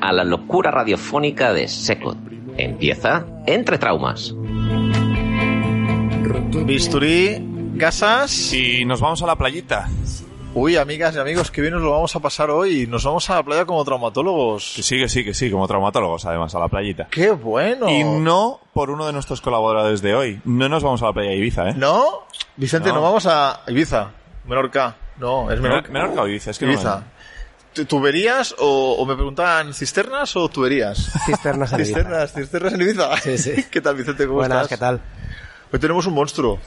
a la locura radiofónica de Secot. Empieza Entre Traumas. Bisturí, gasas. Y nos vamos a la playita. Uy, amigas y amigos, qué bien nos lo vamos a pasar hoy. Nos vamos a la playa como traumatólogos. Que sí, que sí, que sí, como traumatólogos además, a la playita. ¡Qué bueno! Y no por uno de nuestros colaboradores de hoy. No nos vamos a la playa de Ibiza, ¿eh? ¿No? Vicente, no, No. vamos a Ibiza. Menorca. No, es Menorca. Menor, Menorca o Ibiza, es que no Ibiza. ¿Tu- ¿Tuberías o, o me preguntaban cisternas o tuberías? Cisternas en Ibiza. Cisternas, cisternas en Ibiza. Sí, sí. ¿Qué tal, Vicente? ¿Cómo Buenas, estás? ¿qué tal? Hoy tenemos un monstruo.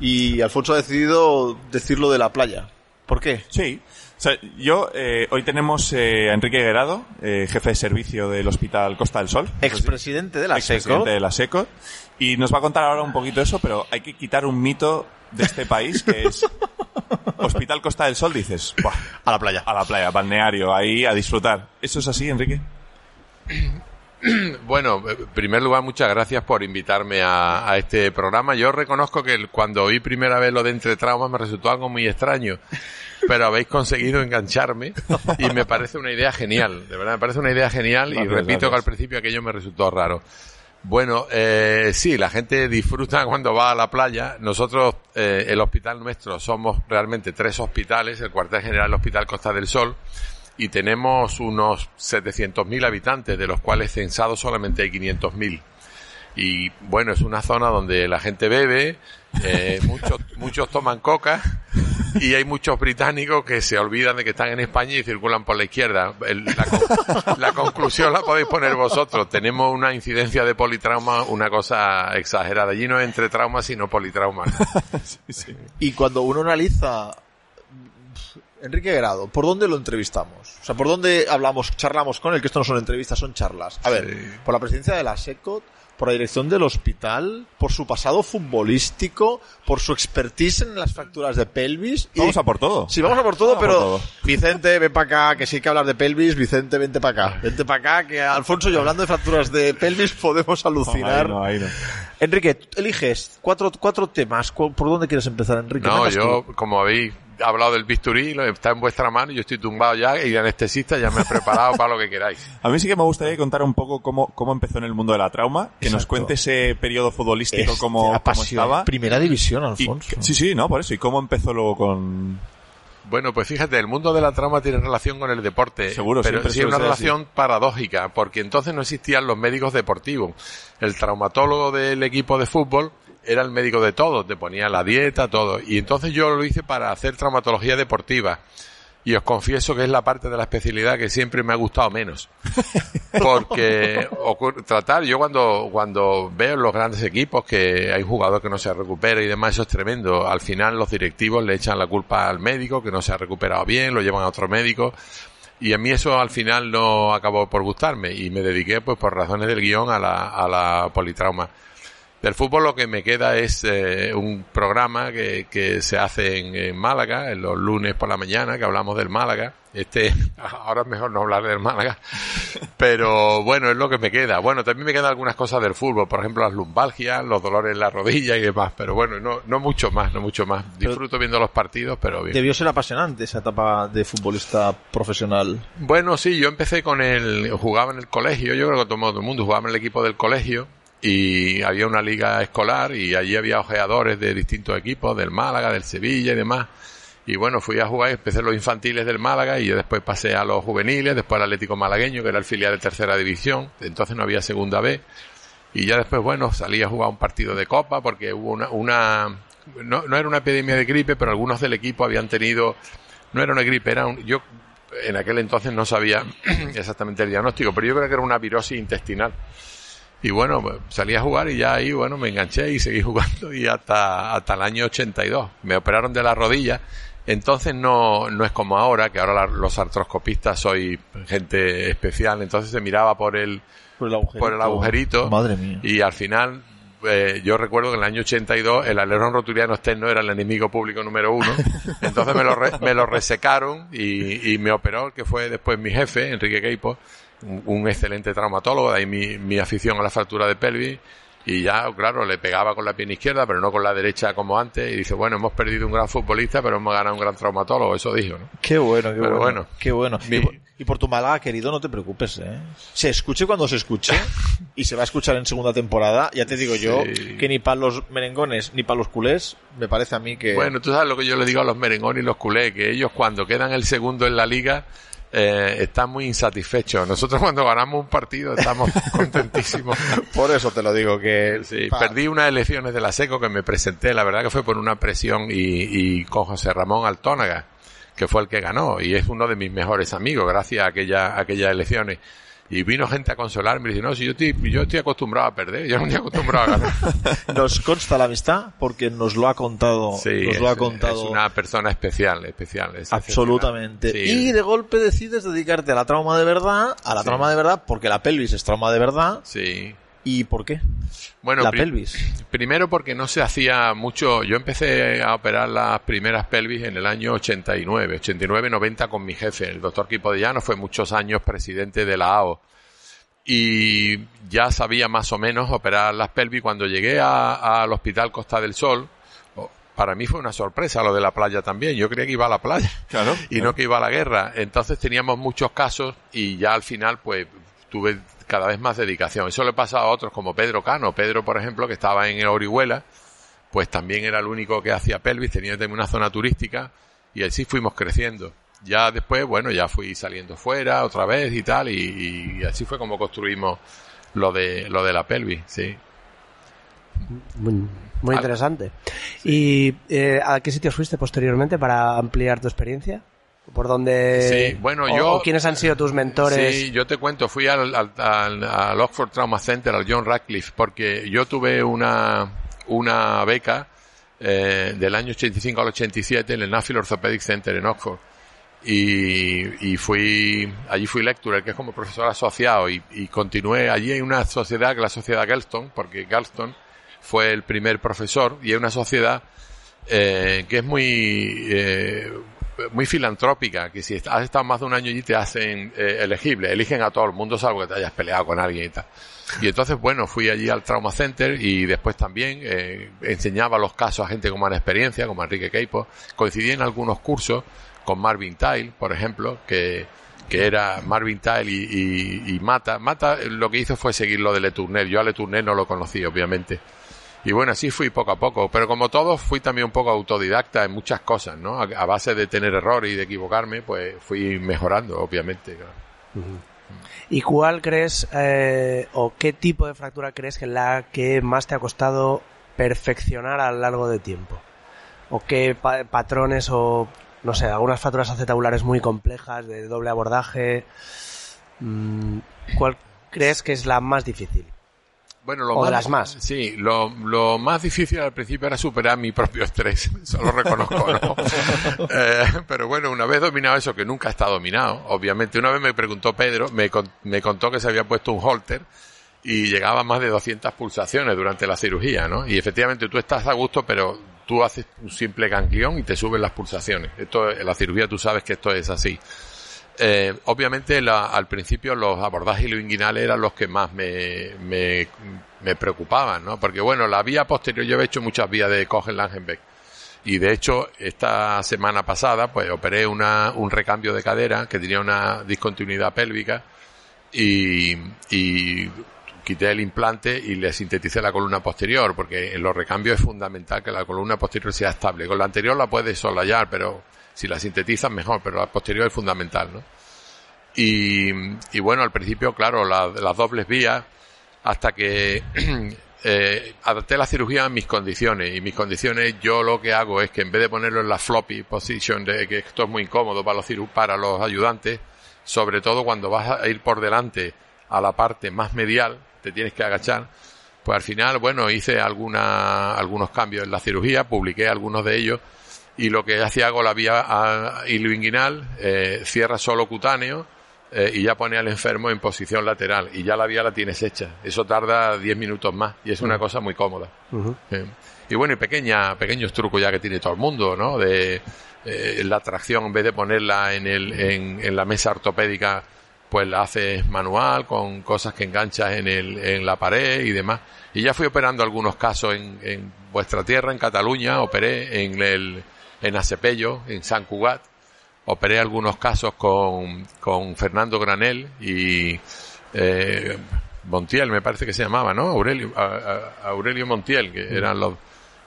Y Alfonso ha decidido decirlo de la playa. ¿Por qué? Sí. O sea, yo, eh, hoy tenemos eh, a Enrique Guerrado, eh, jefe de servicio del Hospital Costa del Sol. Expresidente de la SECO. expresidente de la SECO. Y nos va a contar ahora un poquito eso, pero hay que quitar un mito de este país que es Hospital Costa del Sol, dices, "Buah, A la playa. a la playa, balneario, ahí a disfrutar. ¿Eso es así, Enrique? Bueno, en primer lugar, muchas gracias por invitarme a, a este programa. Yo reconozco que cuando oí primera vez lo de Entre Traumas me resultó algo muy extraño, pero habéis conseguido engancharme y me parece una idea genial, de verdad, me parece una idea genial y Gracias, repito que al principio aquello me resultó raro. Bueno, eh, sí, la gente disfruta cuando va a la playa. Nosotros, eh, el hospital nuestro, somos realmente tres hospitales, el cuartel general del Hospital Costa del Sol, y tenemos unos 700.000 habitantes, de los cuales censados solamente hay 500.000. Y bueno, es una zona donde la gente bebe, eh, muchos, muchos toman coca y hay muchos británicos que se olvidan de que están en España y circulan por la izquierda. El- la, con- la conclusión la podéis poner vosotros. Tenemos una incidencia de politrauma, una cosa exagerada. Allí no es entre traumas, sino politrauma. Y cuando uno analiza Enrique Grado, ¿por dónde lo entrevistamos? O sea, ¿por dónde hablamos, charlamos con él? Que esto no son entrevistas, son charlas. A ver, por la presidencia de la SECOT, por la dirección del hospital, por su pasado futbolístico, por su expertise en las fracturas de pelvis. y- Vamos a por todo. Sí, vamos a por todo, Vamos pero por todo. Vicente, ven para acá, que sí hay que hablar de pelvis. Vicente, vente para acá. Vente para acá, que Alfonso y yo hablando de fracturas de pelvis podemos alucinar. Ahí no, ahí no. Enrique, eliges cuatro, cuatro temas. ¿Cu- ¿Por dónde quieres empezar, Enrique? No, yo, tú. como habéis hablado del bisturí, está en vuestra mano, yo estoy tumbado ya y el anestesista ya me ha preparado para lo que queráis. A mí sí que me gustaría contar un poco cómo, cómo empezó en el mundo de la trauma, que nos cuente ese periodo futbolístico, Este, cómo, estaba. Primera división, Y- Alfonso. sí, sí, no, por eso. ¿Y cómo empezó luego con...? Bueno, pues fíjate, el mundo de la trauma tiene relación con el deporte. Seguro, pero sí es una así. relación paradójica, porque entonces no existían los médicos deportivos. El traumatólogo del equipo de fútbol era el médico de todo, te ponía la dieta, todo. Y entonces yo lo hice para hacer traumatología deportiva. Y os confieso que es la parte de la especialidad que siempre me ha gustado menos. Porque ocurre- tratar, yo cuando, cuando veo en los grandes equipos que hay un jugador que no se recupera y demás, eso es tremendo. Al final los directivos le echan la culpa al médico que no se ha recuperado bien, lo llevan a otro médico. Y a mí eso al final no acabó por gustarme y me dediqué pues por razones del guion a la, a la politrauma. Del fútbol lo que me queda es eh, un programa que, que se hace en, en Málaga, en los lunes por la mañana, que hablamos del Málaga. Este, ahora es mejor no hablar del Málaga, pero bueno, es lo que me queda. Bueno, también me quedan algunas cosas del fútbol, por ejemplo las lumbalgias, los dolores en la rodilla y demás, pero bueno, no, no mucho más, no mucho más. Disfruto viendo los partidos, pero bien. Debió ser apasionante esa etapa de futbolista profesional. Bueno, sí, yo empecé con el, jugaba en el colegio, yo creo que todo el mundo jugaba en el equipo del colegio y había una liga escolar y allí había ojeadores de distintos equipos, del Málaga, del Sevilla y demás. Y bueno, fui a jugar, empecé los infantiles del Málaga y después pasé a los juveniles, después al Atlético Malagueño, que era el filial de tercera división, entonces no había segunda B. Y ya después, bueno, salí a jugar un partido de copa porque hubo una, una no, no era una epidemia de gripe, pero algunos del equipo habían tenido, no era una gripe, era un, yo en aquel entonces no sabía exactamente el diagnóstico, pero yo creo que era una virosis intestinal. Y bueno, pues, salí a jugar y ya ahí, bueno, me enganché y seguí jugando y hasta, hasta el año 82. Me operaron de la rodilla. Entonces no, no es como ahora, que ahora la- los artroscopistas soy gente especial. Entonces se miraba por el, Por el agujerito. por el agujerito. Madre mía. Y al final, eh, yo recuerdo que en el año 82 el alerón rotuliano externo era el enemigo público número uno. Entonces me lo, re- me lo resecaron y, y me operó, el que fue después mi jefe, Enrique Queipo, un, un excelente traumatólogo, de ahí mi, mi afición a la fractura de pelvis. Y ya, claro, le pegaba con la pierna izquierda, pero no con la derecha como antes. Y dice, bueno, hemos perdido un gran futbolista, pero hemos ganado un gran traumatólogo. Eso dijo, ¿no? Qué bueno, qué Pero bueno. bueno. Qué bueno. Mi- Y, por, y por tu Málaga, querido, no te preocupes, ¿eh? Se escuche cuando se escuche y se va a escuchar en segunda temporada. Ya te digo yo que ni para los merengones ni para los culés me parece a mí que... Bueno, tú sabes lo que yo le digo a los merengones y los culés, que ellos cuando quedan el segundo en la liga eh, están muy insatisfechos. Nosotros cuando ganamos un partido estamos contentísimos. por eso te lo digo, que... Sí, perdí unas elecciones de la SECO que me presenté, la verdad que fue por una presión y, y con José Ramón Altónaga, que fue el que ganó y es uno de mis mejores amigos gracias a, aquella, a aquellas elecciones. Y vino gente a consolarme y dice, no, si yo estoy, yo estoy acostumbrado a perder, yo no estoy acostumbrado a ganar. Nos consta la amistad porque nos lo ha contado. Sí, nos lo ha es- contado es una persona especial, especial. es absolutamente. Sí. Y de golpe decides dedicarte a la trauma de verdad, a la Sí. trauma de verdad, porque la pelvis es trauma de verdad. Sí. ¿Y por qué? Bueno, la pri- pelvis. Primero porque no se hacía mucho. Yo empecé a operar las primeras pelvis en el año 89, 89-90 con mi jefe, el doctor Quipodellano, fue muchos años presidente de la AO. Y ya sabía más o menos operar las pelvis. Cuando llegué a- al Hospital Costa del Sol, oh, para mí fue una sorpresa lo de la playa también. Yo creía que iba a la playa Claro. y no que iba a la guerra. Entonces teníamos muchos casos y ya al final pues tuve cada vez más dedicación. Eso le pasa a otros como Pedro Cano. Pedro, por ejemplo, que estaba en Orihuela, pues también era el único que hacía pelvis, tenía también una zona turística y así fuimos creciendo. Ya después, bueno, ya fui saliendo fuera otra vez y tal y, y así fue como construimos lo de lo de la pelvis, sí. Muy, interesante. ¿Y eh, a qué sitios fuiste posteriormente para ampliar tu experiencia? ¿Por dónde? Sí, bueno, o- yo- o quiénes han sido tus mentores? Sí, yo te cuento, fui al, al, al- al Oxford Trauma Center, al John Radcliffe, porque yo tuve una, una beca eh, del año 85 al 87 en el Nuffield Orthopedic Center en Oxford. Y, y fui, allí fui lecturer, que es como profesor asociado, y, y continué. Allí hay una sociedad, que la sociedad Galston, porque Galston fue el primer profesor, y es una sociedad eh, que es muy eh, muy filantrópica, que si has estado más de un año allí te hacen eh, elegible, eligen a todo el mundo salvo que te hayas peleado con alguien y tal. Y entonces, bueno, fui allí al Trauma Center y después también eh, enseñaba los casos a gente con mala experiencia, como Enrique Queipo. Coincidí en algunos cursos con Marvin Tile, por ejemplo, que, que era Marvin Tile y, Mata. Mata eh, lo que hizo fue seguir lo de Le Tournel. Yo a Le Tournel no lo conocí, obviamente. Y bueno, así fui poco a poco, pero como todos fui también un poco autodidacta en muchas cosas, ¿no? A, base de tener errores y de equivocarme, pues fui mejorando, obviamente. ¿Y cuál crees eh, o qué tipo de fractura crees que es la que más te ha costado perfeccionar a lo largo de tiempo? ¿O qué pa- patrones o, no sé, algunas fracturas acetabulares muy complejas de doble abordaje? mm, ¿Cuál crees que es la más difícil? Bueno, lo O más, de las más. Sí, lo, lo más difícil al principio era superar mi propio estrés, eso lo reconozco, ¿no? Eh, pero bueno, una vez dominado eso, que nunca está dominado, obviamente. Una vez me preguntó Pedro, me, me contó que se había puesto un holter y llegaba a más de 200 pulsaciones durante la cirugía, ¿no? Y efectivamente tú estás a gusto, pero tú haces un simple ganglión y te suben las pulsaciones. Esto, en la cirugía tú sabes que esto es así. Eh, obviamente la- al principio los abordajes ileoinguinales eran los que más me, me, preocupaban, ¿no? Porque bueno, la vía posterior, yo he hecho muchas vías de Cohen-Langenbeck. Y de hecho, esta semana pasada, pues operé una, un recambio de cadera que tenía una discontinuidad pélvica y, y quité el implante y le sinteticé la columna posterior, porque en los recambios es fundamental que la columna posterior sea estable. Con la anterior la puedes solayar, pero si la sintetizas mejor, pero la posterior es fundamental, ¿no? Y, y bueno, al principio, claro, la- las dobles vías, hasta que eh, adapté la cirugía a mis condiciones. Y mis condiciones, yo lo que hago es que en vez de ponerlo en la floppy position, de que esto es muy incómodo para los, para los ayudantes, sobre todo cuando vas a ir por delante a la parte más medial, te tienes que agachar. Pues al final, bueno, hice alguna, algunos cambios en la cirugía, publiqué algunos de ellos y lo que hacía hago la vía iluinguinal, eh, cierra solo cutáneo eh, y ya pone al enfermo en posición lateral y ya la vía la tienes hecha. Eso tarda 10 minutos más y es una cosa muy cómoda. Eh, y bueno, y pequeña, pequeños trucos ya que tiene todo el mundo, ¿no? De eh, la tracción, en vez de ponerla en, el, en, en la mesa ortopédica, pues la haces manual, con cosas que enganchas en, el, en la pared y demás. Y ya fui operando algunos casos en, en vuestra tierra, en Cataluña, operé en el, en Asepello, en San Cugat, operé algunos casos con, con Fernando Granel y eh, Montiel, me parece que se llamaba, ¿no? Aurelio, a- a- Aurelio Montiel, que eran los...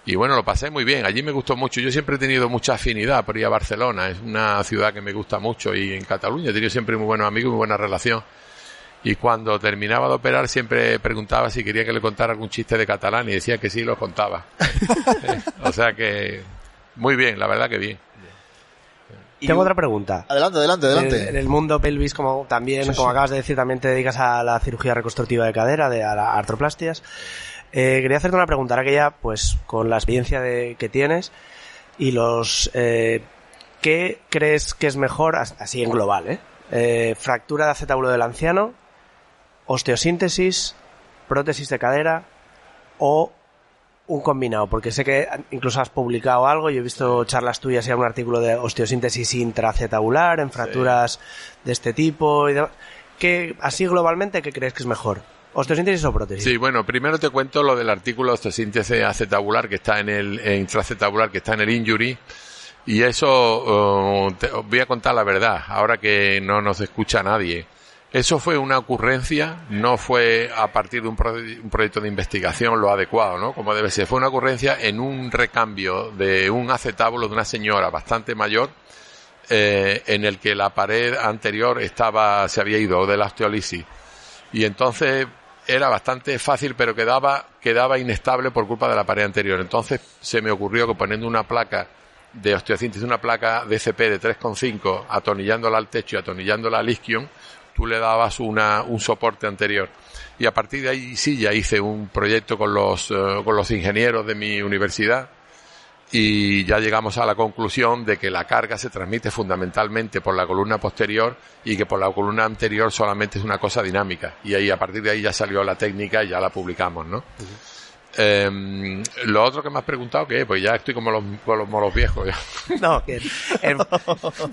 Y bueno, lo pasé muy bien, allí me gustó mucho. Yo siempre he tenido mucha afinidad por ir a Barcelona, es una ciudad que me gusta mucho y en Cataluña he tenido siempre muy buenos amigos y muy buena relación. Y cuando terminaba de operar siempre preguntaba si quería que le contara algún chiste de catalán y decía que sí, los contaba. o sea que muy bien, la verdad que bien. Tengo otra pregunta. Adelante, adelante, adelante. En, en el mundo pelvis, como también, como acabas de decir, también te dedicas a la cirugía reconstructiva de cadera, de a las artroplastias. Eh, quería hacerte una pregunta, ahora que ya, pues, con la experiencia de, que tienes y los, eh, ¿qué crees que es mejor, as- así en global, eh? Eh, fractura de acetábulo del anciano, osteosíntesis, prótesis de cadera o un combinado, porque sé que incluso has publicado algo, yo he visto charlas tuyas y algún artículo de osteosíntesis intracetabular en fracturas de este tipo y demás. ¿Qué, así globalmente, ¿qué crees que es mejor? ¿Osteosíntesis o prótesis? Sí, bueno, primero te cuento lo del artículo de osteosíntesis acetabular que está en el en intracetabular que está en el injury y eso eh, te- os voy a contar la verdad, ahora que no nos escucha nadie. Eso fue una ocurrencia, no fue a partir de un, pro- un proyecto de investigación lo adecuado, ¿no? Como debe ser. Fue una ocurrencia en un recambio de un acetábulo de una señora bastante mayor, eh, en el que la pared anterior estaba, se había ido de la osteolisis. Y entonces era bastante fácil, pero quedaba, quedaba inestable por culpa de la pared anterior. Entonces se me ocurrió que poniendo una placa de osteosíntesis, una placa DCP de 3,5, atornillándola al techo y atornillándola al isquion, tú le dabas una, un soporte anterior. Y a partir de ahí sí ya hice un proyecto con los, eh, con los ingenieros de mi universidad y ya llegamos a la conclusión de que la carga se transmite fundamentalmente por la columna posterior y que por la columna anterior solamente es una cosa dinámica. Y ahí a partir de ahí ya salió la técnica y ya la publicamos, ¿no? Em, lo otro que me has preguntado, ¿qué? Pues ya estoy como los, como los viejos. ya. No, que en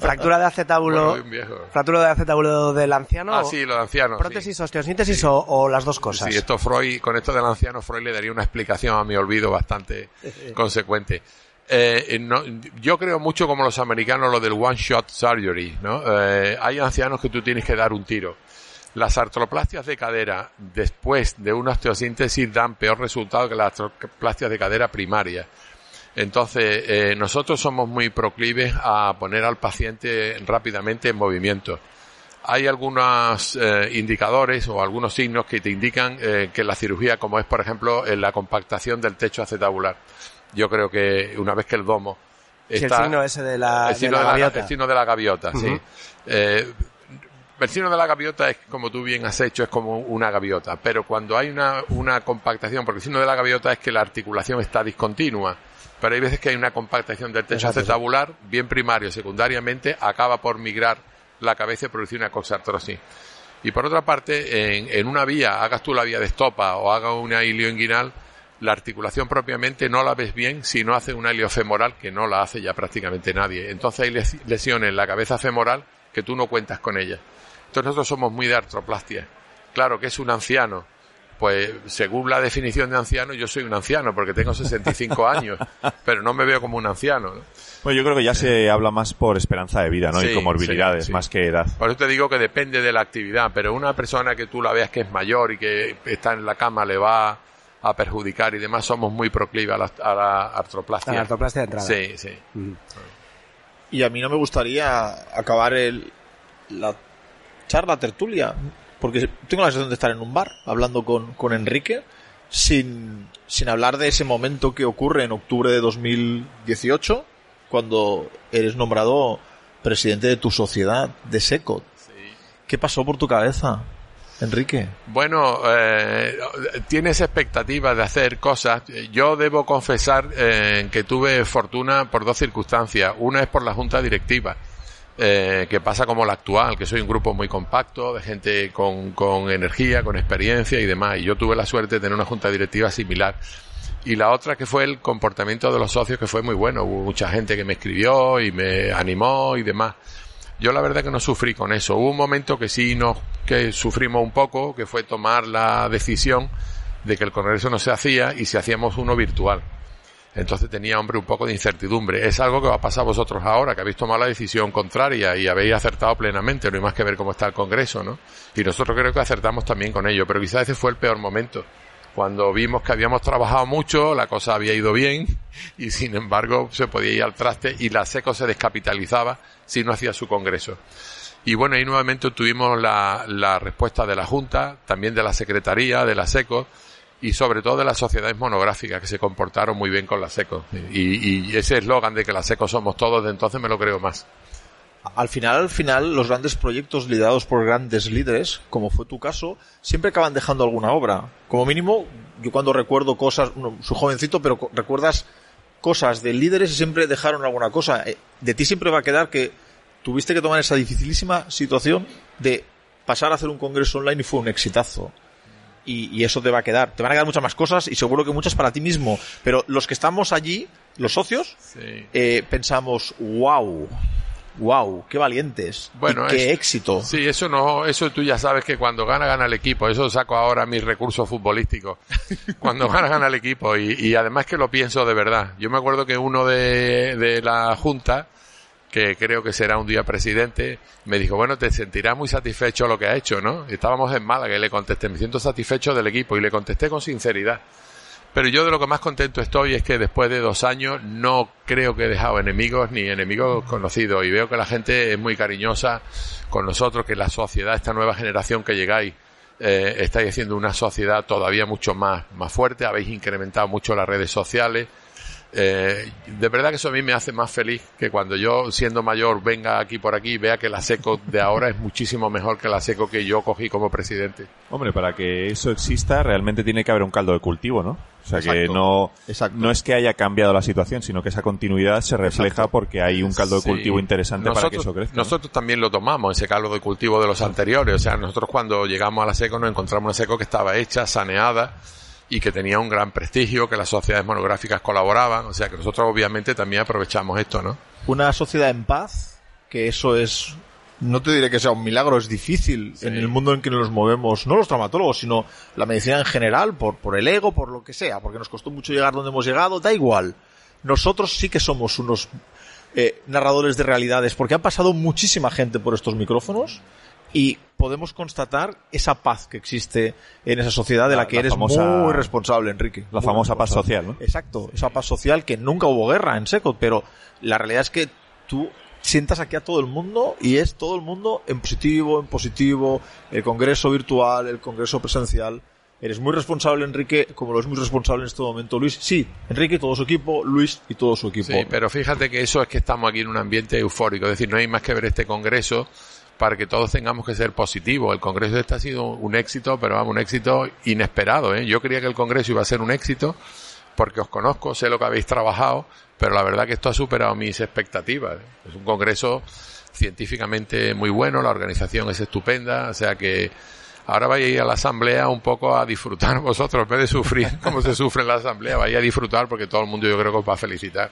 fractura de acetábulo, Bueno, fractura de acetábulo del anciano, Ah, sí, los ancianos. sí. prótesis, osteosíntesis o, o las dos cosas. Sí, esto Freud, con esto del anciano, Freud le daría una explicación a mi olvido bastante consecuente. Eh, eh, no, yo creo mucho como los americanos lo del one shot surgery, ¿no? Eh, hay ancianos que tú tienes que dar un tiro. Las artroplastias de cadera después de una osteosíntesis dan peor resultado que las artroplastias de cadera primaria. Entonces, eh, nosotros somos muy proclives a poner al paciente rápidamente en movimiento. Hay algunos eh, indicadores o algunos signos que te indican eh, que la cirugía, como es por ejemplo en la compactación del techo acetabular, yo creo que una vez que el domo Sí, el está signo ese de la, el signo de la gaviota. el signo de la gaviota, sí. Eh, el signo de la gaviota es, como tú bien has hecho, es como una gaviota, pero cuando hay una, una compactación, porque el signo de la gaviota es que la articulación está discontinua, pero hay veces que hay una compactación del techo acetabular, bien primario, secundariamente, acaba por migrar la cabeza y producir una coxartrosis. Y por otra parte, en, en una vía, hagas tú la vía de estopa o hagas una ilioinguinal, la articulación propiamente no la ves bien si no hace una iliofemoral, que no la hace ya prácticamente nadie. Entonces hay les- lesiones en la cabeza femoral que tú no cuentas con ellas. Entonces nosotros somos muy de artroplastia. Claro que es un anciano, pues según la definición de anciano, yo soy un anciano porque tengo 65 años, pero no me veo como un anciano. ¿no? Bueno, yo creo que ya se habla más por esperanza de vida, ¿no? Sí, y comorbilidades, sí, sí. más que edad. Por eso te digo que depende de la actividad, pero una persona que tú la veas que es mayor y que está en la cama le va a perjudicar y demás, somos muy proclives a la, a la artroplastia. A la artroplastia de entrada. Sí, sí. Y a mí no me gustaría acabar el, la charla tertulia, porque tengo la sensación de estar en un bar hablando con, con Enrique, sin, sin hablar de ese momento que ocurre en octubre de 2018, cuando eres nombrado presidente de tu sociedad, de SECO. ¿Qué pasó por tu cabeza, Enrique? Bueno, eh, tienes expectativas de hacer cosas. Yo debo confesar eh, que tuve fortuna por dos circunstancias. Una es por la junta directiva, eh, que pasa como la actual, que soy un grupo muy compacto, de gente con, con energía, con experiencia y demás. Y yo tuve la suerte de tener una junta directiva similar. Y la otra que fue el comportamiento de los socios, que fue muy bueno. Hubo mucha gente que me escribió y me animó y demás. Yo la verdad que no sufrí con eso. Hubo un momento que sí nos, que sufrimos un poco, que fue tomar la decisión de que el congreso no se hacía y si hacíamos uno virtual. Entonces tenía, hombre, un poco de incertidumbre. Es algo que va a pasar vosotros ahora, que habéis tomado la decisión contraria y habéis acertado plenamente. No hay más que ver cómo está el congreso, ¿no? Y nosotros creo que acertamos también con ello. Pero quizás ese fue el peor momento. Cuando vimos que habíamos trabajado mucho, la cosa había ido bien y sin embargo se podía ir al traste y la SECO se descapitalizaba si no hacía su congreso. Y bueno, ahí nuevamente tuvimos la, la respuesta de la Junta, también de la Secretaría, de la SECO y sobre todo de las sociedades monográficas que se comportaron muy bien con la SECO. Y, ese eslogan de que la SECO somos todos, de entonces me lo creo más. Al final, al final, los grandes proyectos liderados por grandes líderes, como fue tu caso, siempre acaban dejando alguna obra. Como mínimo, yo cuando recuerdo cosas, bueno, soy jovencito, pero recuerdas cosas de líderes y siempre dejaron alguna cosa. Eh, De ti siempre va a quedar que tuviste que tomar esa dificilísima situación de pasar a hacer un congreso online y fue un exitazo. Y, y eso te va a quedar. Te van a quedar muchas más cosas y seguro que muchas para ti mismo. Pero los que estamos allí, los socios, Sí. eh, pensamos, wow, wow, qué valientes, Bueno, y qué es- éxito. Sí, eso no, eso tú ya sabes que cuando gana, gana el equipo. Eso saco ahora mis recursos futbolísticos. Cuando gana, gana el equipo. Y, y además que lo pienso de verdad. Yo me acuerdo que uno de, de la Junta, que creo que será un día presidente, me dijo, bueno, te sentirás muy satisfecho lo que ha hecho, ¿no? Estábamos en Málaga y le contesté, me siento satisfecho del equipo. Y le contesté con sinceridad. Pero yo de lo que más contento estoy es que después de dos años no creo que he dejado enemigos ni enemigos conocidos y veo que la gente es muy cariñosa con nosotros, que la sociedad, esta nueva generación que llegáis, eh, estáis haciendo una sociedad todavía mucho más, más fuerte, habéis incrementado mucho las redes sociales. Eh, de verdad que eso a mí me hace más feliz que cuando yo, siendo mayor, venga aquí por aquí y vea que la SECO de ahora es muchísimo mejor que la SECO que yo cogí como presidente. Hombre, para que eso exista, realmente tiene que haber un caldo de cultivo, ¿no? O sea, que no, Exacto. no es que haya cambiado la situación, sino que esa continuidad se refleja porque hay un caldo de Sí. cultivo interesante para que eso crezca. ¿no? Nosotros también lo tomamos, ese caldo de cultivo de los anteriores. O sea, nosotros cuando llegamos a la SECO nos encontramos una SECO que estaba hecha, saneada y que tenía un gran prestigio, que las sociedades monográficas colaboraban. O sea, que nosotros obviamente también aprovechamos esto, ¿no? Una sociedad en paz, que eso es, no te diré que sea un milagro, es difícil Sí. en el mundo en que nos movemos, no los traumatólogos, sino la medicina en general, por, por el ego, por lo que sea, porque nos costó mucho llegar donde hemos llegado, da igual. Nosotros sí que somos unos eh, narradores de realidades, porque ha pasado muchísima gente por estos micrófonos y podemos constatar esa paz que existe en esa sociedad de la, La- que la eres famosa- muy responsable, Enrique. La famosa paz social, ¿no? Exacto, esa paz social que nunca hubo guerra en seco, pero la realidad es que tú sientas aquí a todo el mundo y es todo el mundo en positivo, en positivo, el congreso virtual, el congreso presencial. Eres muy responsable, Enrique, como lo es muy responsable en este momento Luis. Sí, Enrique y todo su equipo, Luis y todo su equipo. Sí, pero fíjate que eso es que estamos aquí en un ambiente eufórico. Es decir, no hay más que ver este congreso para que todos tengamos que ser positivos. El congreso este ha sido un éxito, pero vamos, un éxito inesperado. ¿eh? Yo creía que el congreso iba a ser un éxito porque os conozco, sé lo que habéis trabajado, pero la verdad que esto ha superado mis expectativas. Es un congreso científicamente muy bueno, la organización es estupenda, o sea que ahora vais a ir a la asamblea un poco a disfrutar vosotros, en vez de sufrir como se sufre en la asamblea, vais a disfrutar porque todo el mundo yo creo que os va a felicitar.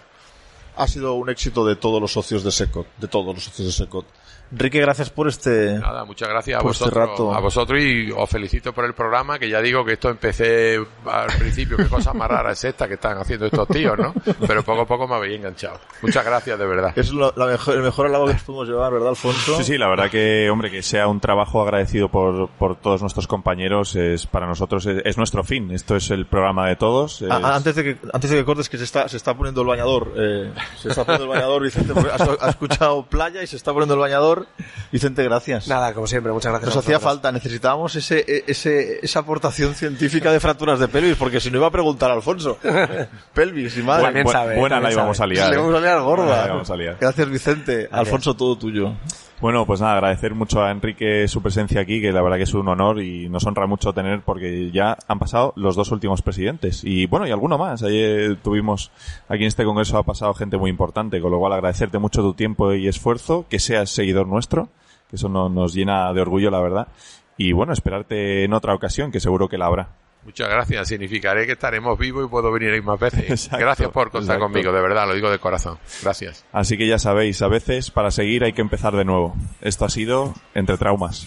ha sido un éxito de todos los socios de Secot, de todos los socios de Secot. Enrique, gracias por este... Nada, muchas gracias a este vosotros, rato. a vosotros y os felicito por el programa, que ya digo que esto empecé al principio, qué cosa más rara es esta que están haciendo estos tíos, ¿no? Pero poco a poco me habéis enganchado. Muchas gracias, de verdad. Es lo- la mejor, el mejor halago que nos podemos llevar, ¿verdad, Alfonso? Sí, sí, la verdad que, hombre, que sea un trabajo agradecido por, por todos nuestros compañeros es para nosotros es, es nuestro fin. Esto es el programa de todos. es- Ah, antes de que antes de que cortes que se está se está poniendo el bañador eh, se está poniendo el bañador Vicente has, has escuchado playa y se está poniendo el bañador Vicente gracias Nada, como siempre, muchas gracias. nos hacía falta necesitábamos ese, e- ese esa aportación científica de fracturas de pelvis porque si no iba a preguntar a Alfonso pelvis y madre También Bu- sabe, buena también la íbamos sabe. a liar. le ¿eh? vamos a liar gorda la íbamos a liar. gracias Vicente Alfonso todo tuyo Bueno, pues nada, agradecer mucho a Enrique su presencia aquí, que la verdad que es un honor y nos honra mucho tener porque ya han pasado los dos últimos presidentes y bueno, y alguno más. Ayer tuvimos aquí en este congreso ha pasado gente muy importante, con lo cual agradecerte mucho tu tiempo y esfuerzo, que seas seguidor nuestro, que eso no- nos llena de orgullo, la verdad. Y bueno, esperarte en otra ocasión, que seguro que la habrá. Muchas gracias. Significaré que estaremos vivos y puedo venir ahí más veces. Exacto, gracias por contar exacto. conmigo, de verdad, lo digo de corazón. Gracias. Así que ya sabéis, a veces para seguir hay que empezar de nuevo. Esto ha sido Entre Traumas.